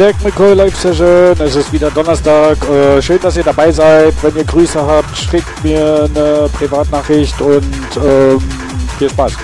Zack McCoy Live Session. Es ist wieder Donnerstag. Äh, schön, dass ihr dabei seid. Wenn ihr Grüße habt, schickt mir eine Privatnachricht und ähm, viel Spaß.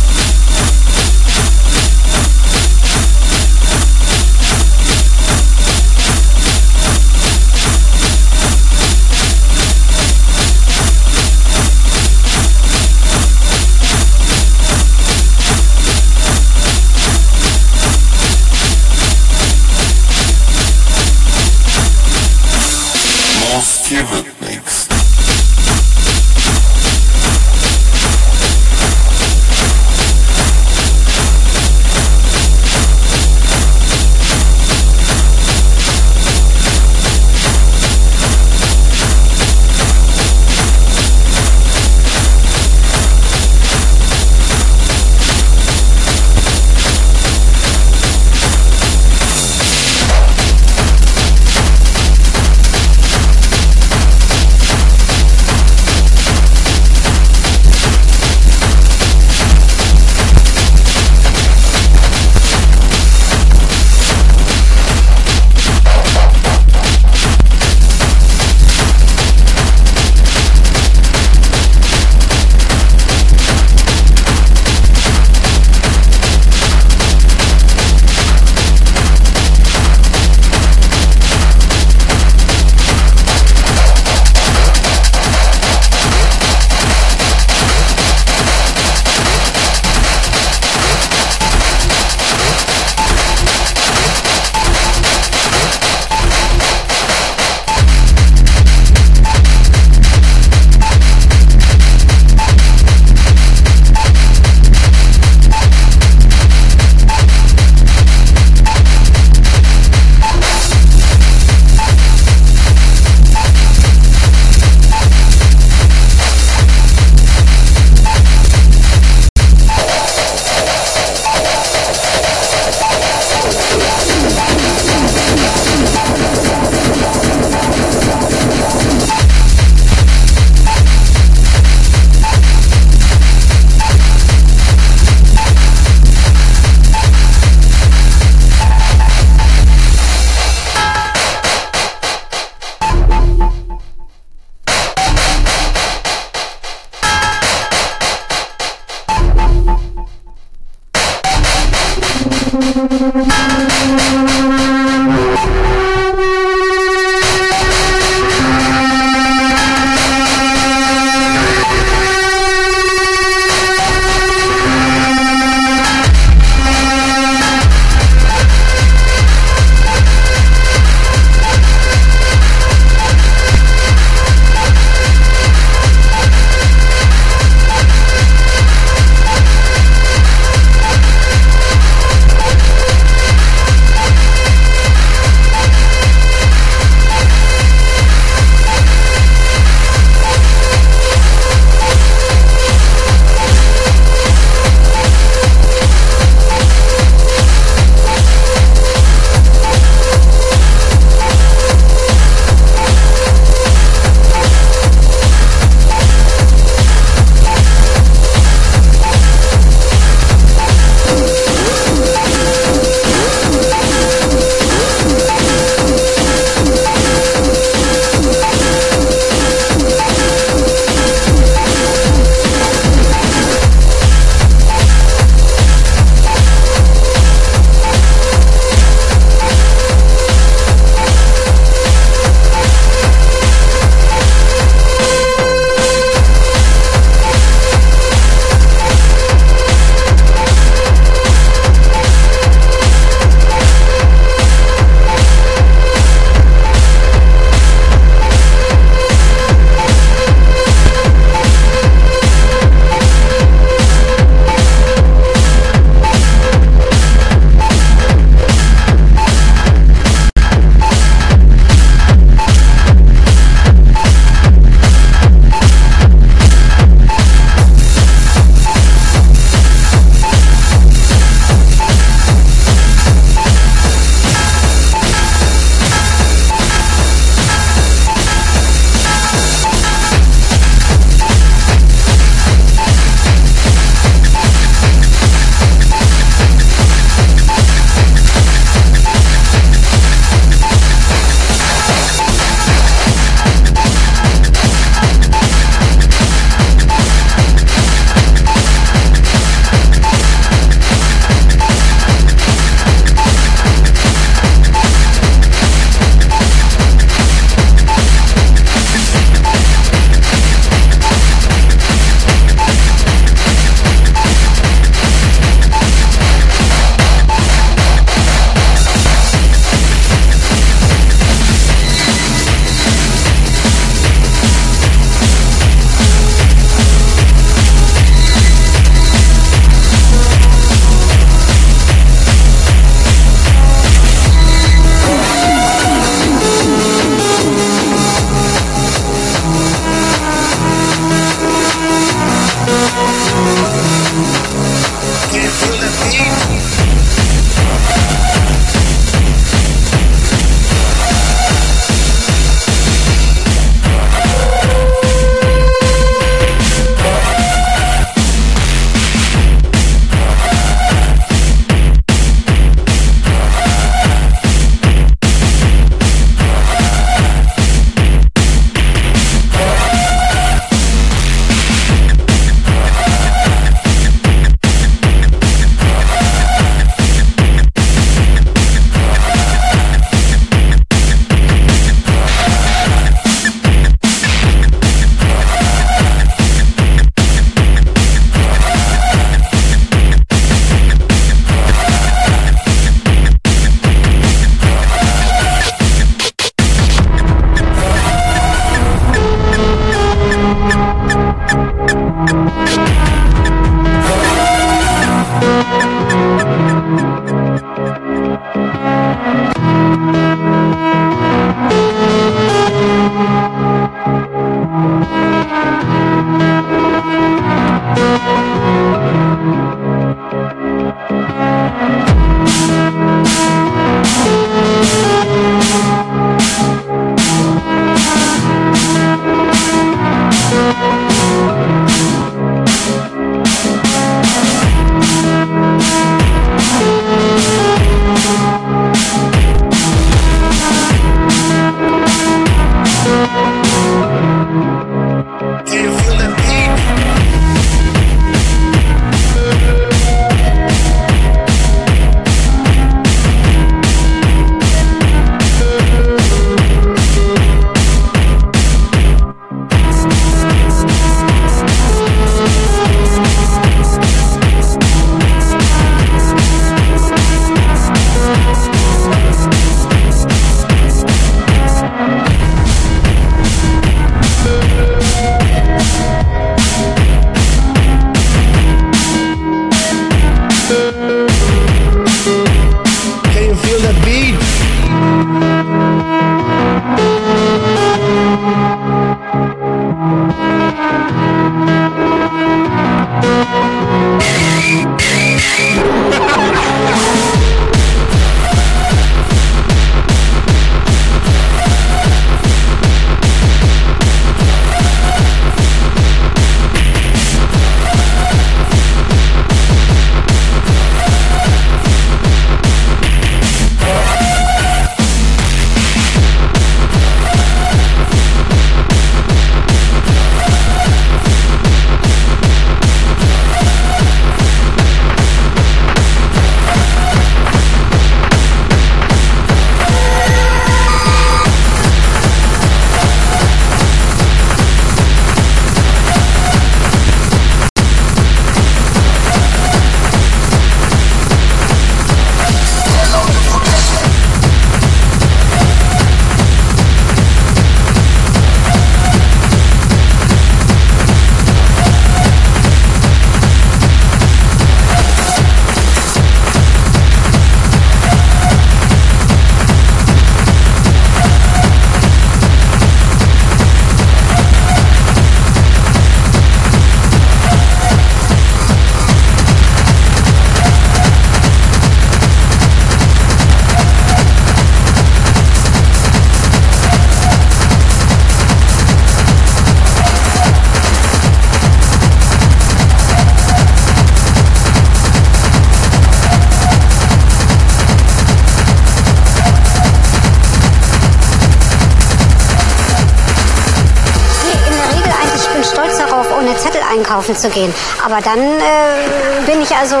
Zu gehen. Aber dann äh, bin ich also äh,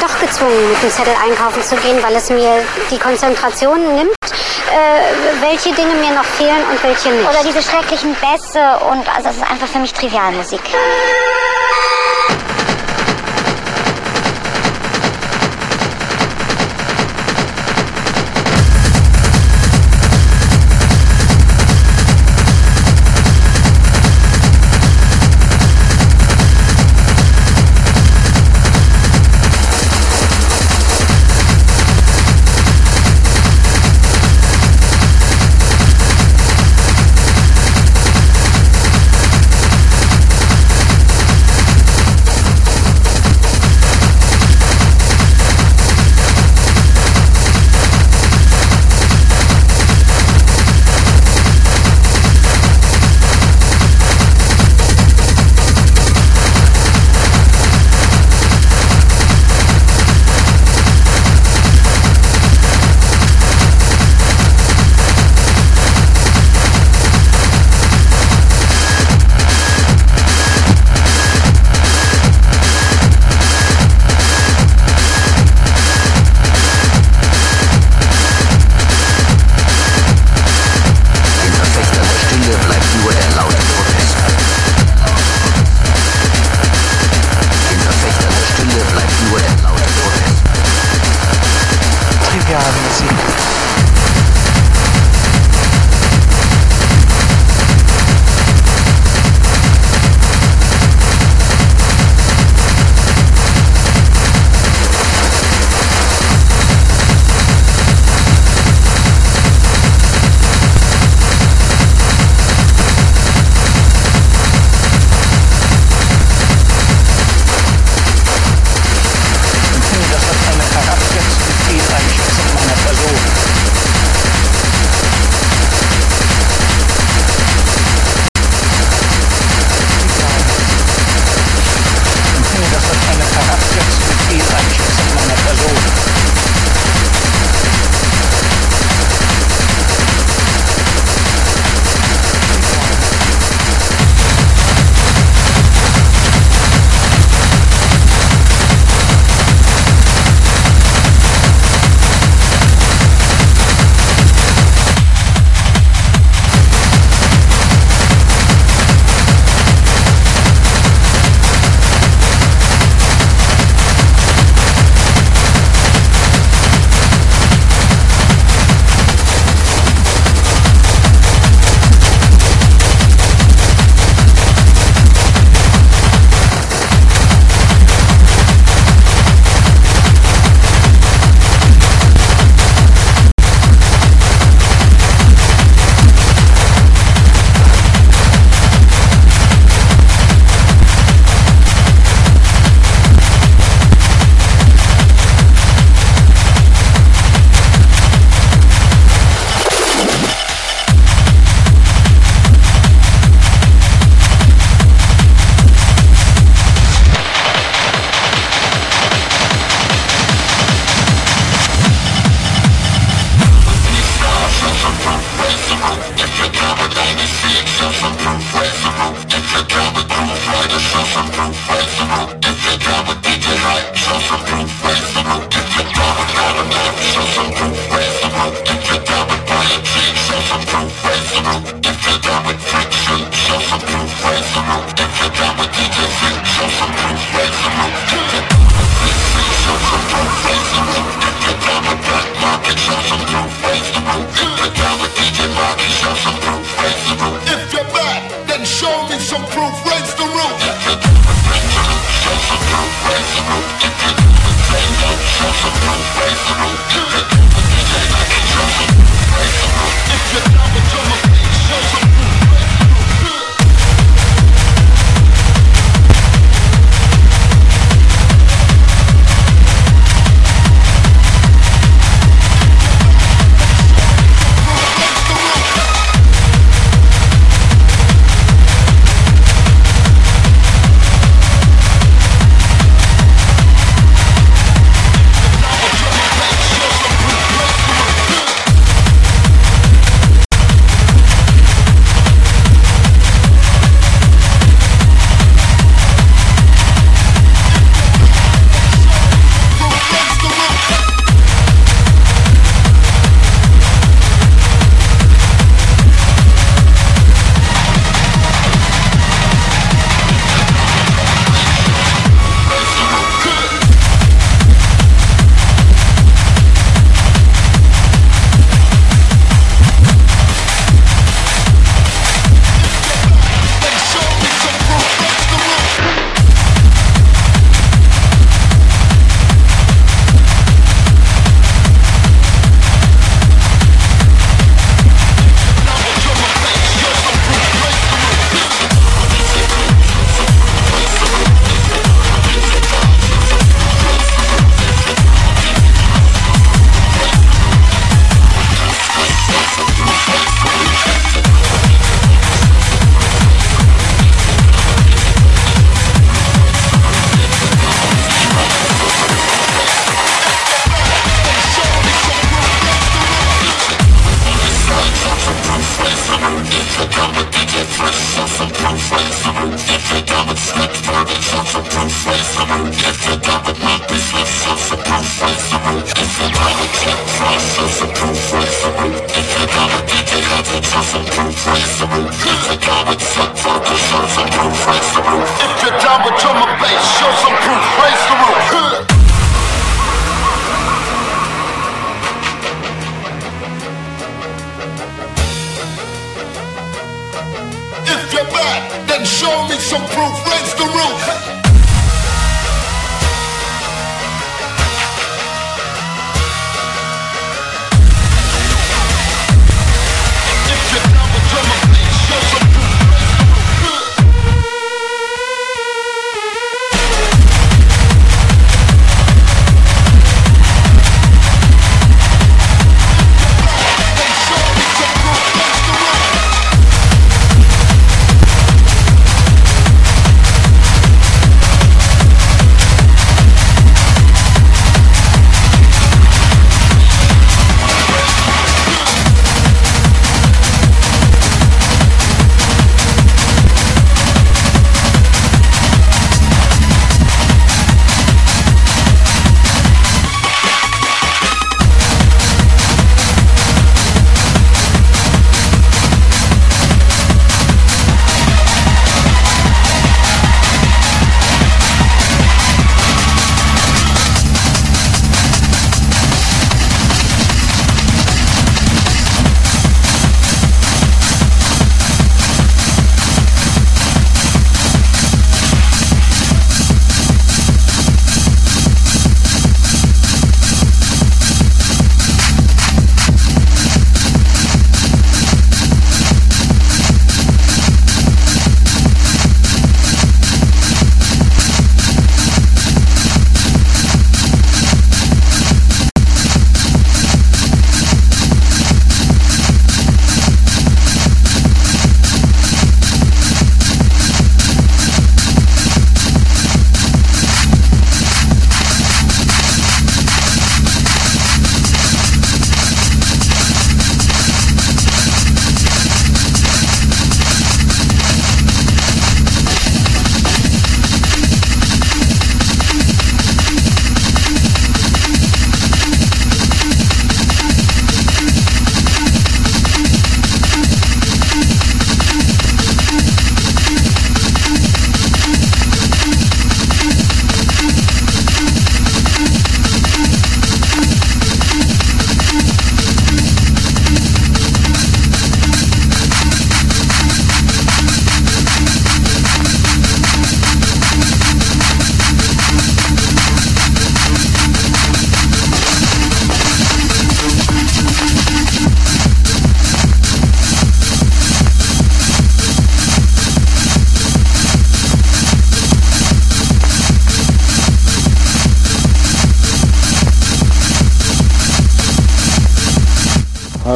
doch gezwungen, mit dem Zettel einkaufen zu gehen, weil es mir die Konzentration nimmt, äh, welche Dinge mir noch fehlen und welche nicht. Oder diese schrecklichen Bässe und also es ist einfach für mich Trivialmusik.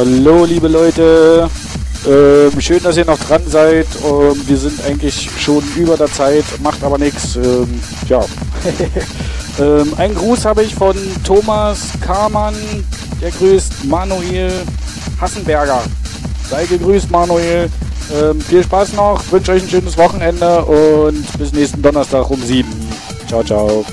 Hallo, liebe Leute. Ähm, schön, dass ihr noch dran seid. Ähm, wir sind eigentlich schon über der Zeit, macht aber nichts. Ähm, ja. ähm, einen Gruß habe ich von Thomas Kamann. Der grüßt Manuel Hassenberger. Sei gegrüßt, Manuel. Ähm, viel Spaß noch, wünsche euch ein schönes Wochenende und bis nächsten Donnerstag um 7. Ciao, ciao.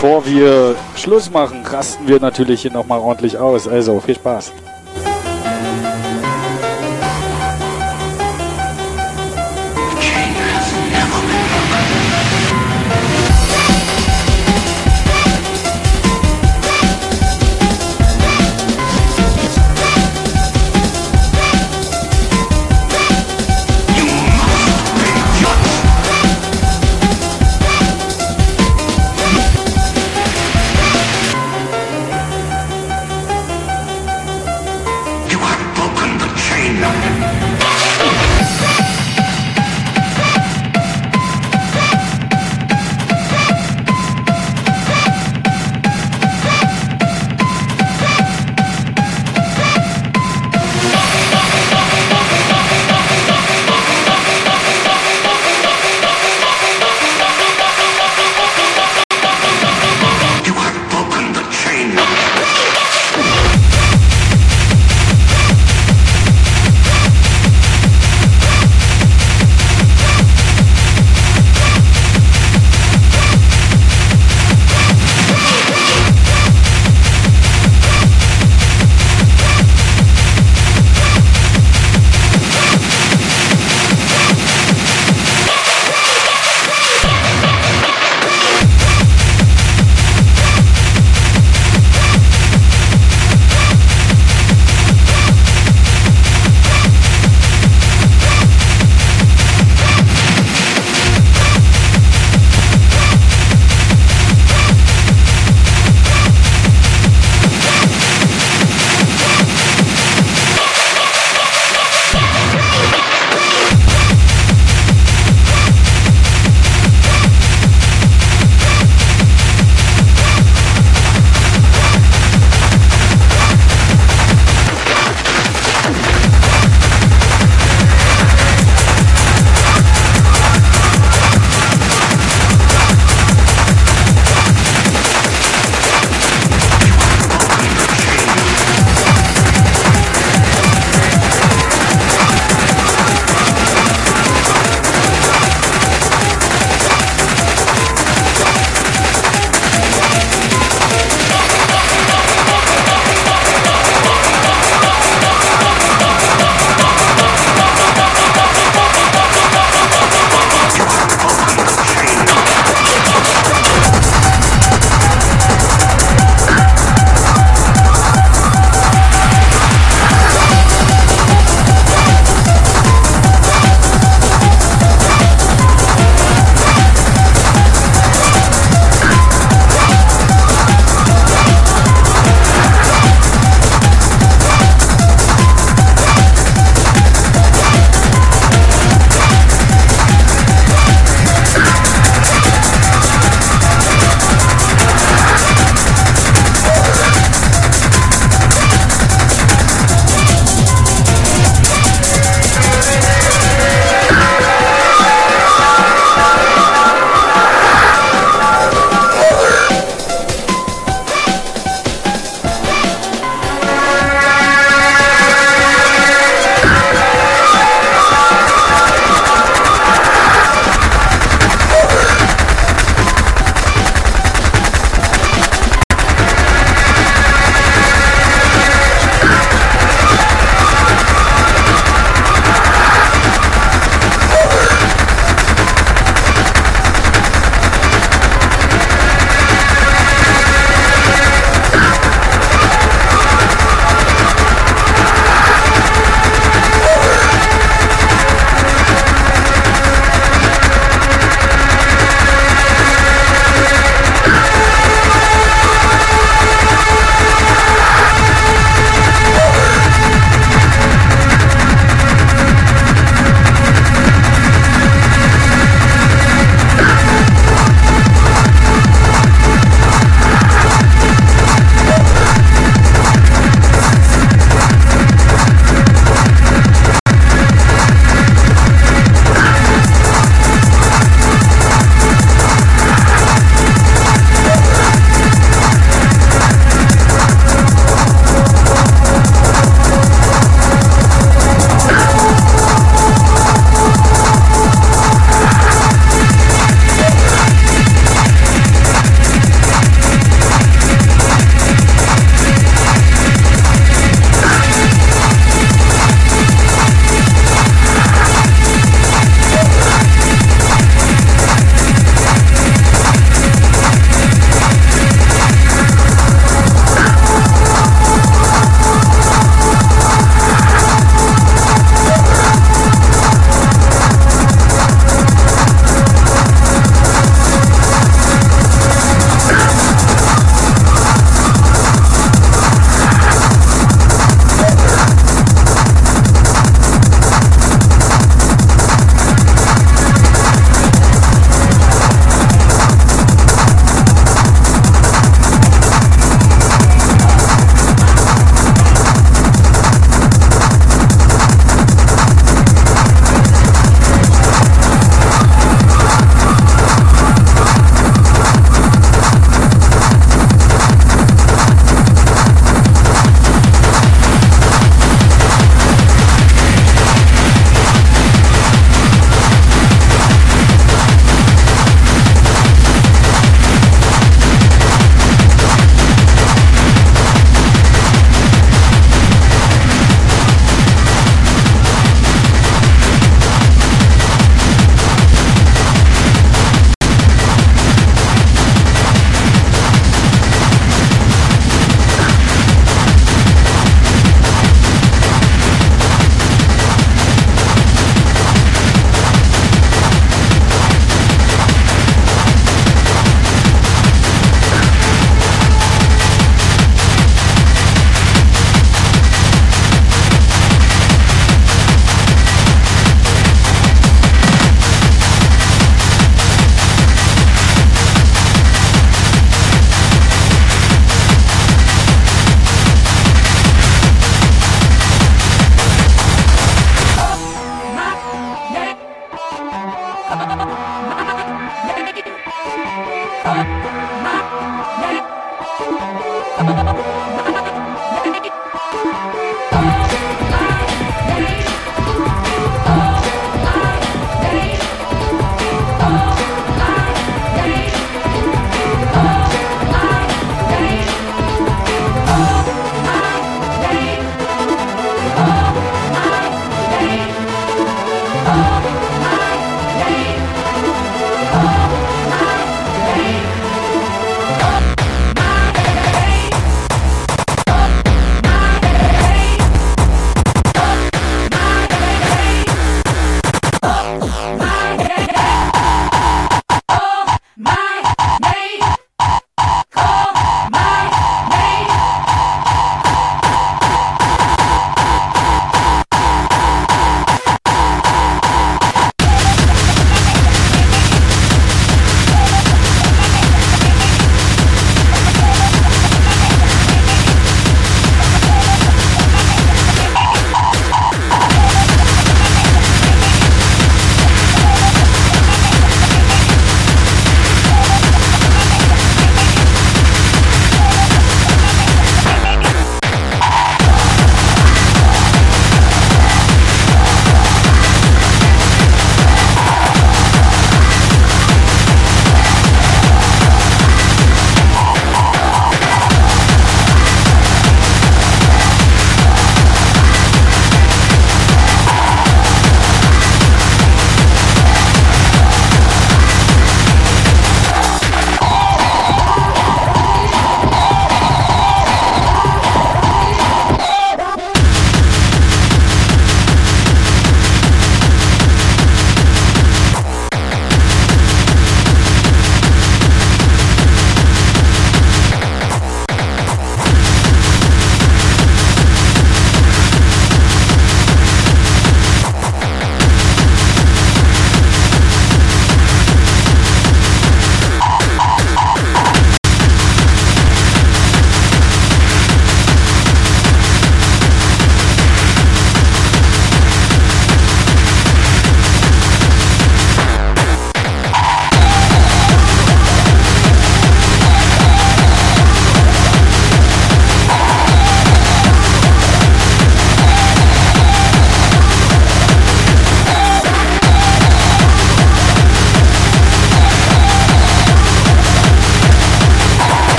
Bevor wir Schluss machen, rasten wir natürlich hier nochmal ordentlich aus. Also, viel Spaß.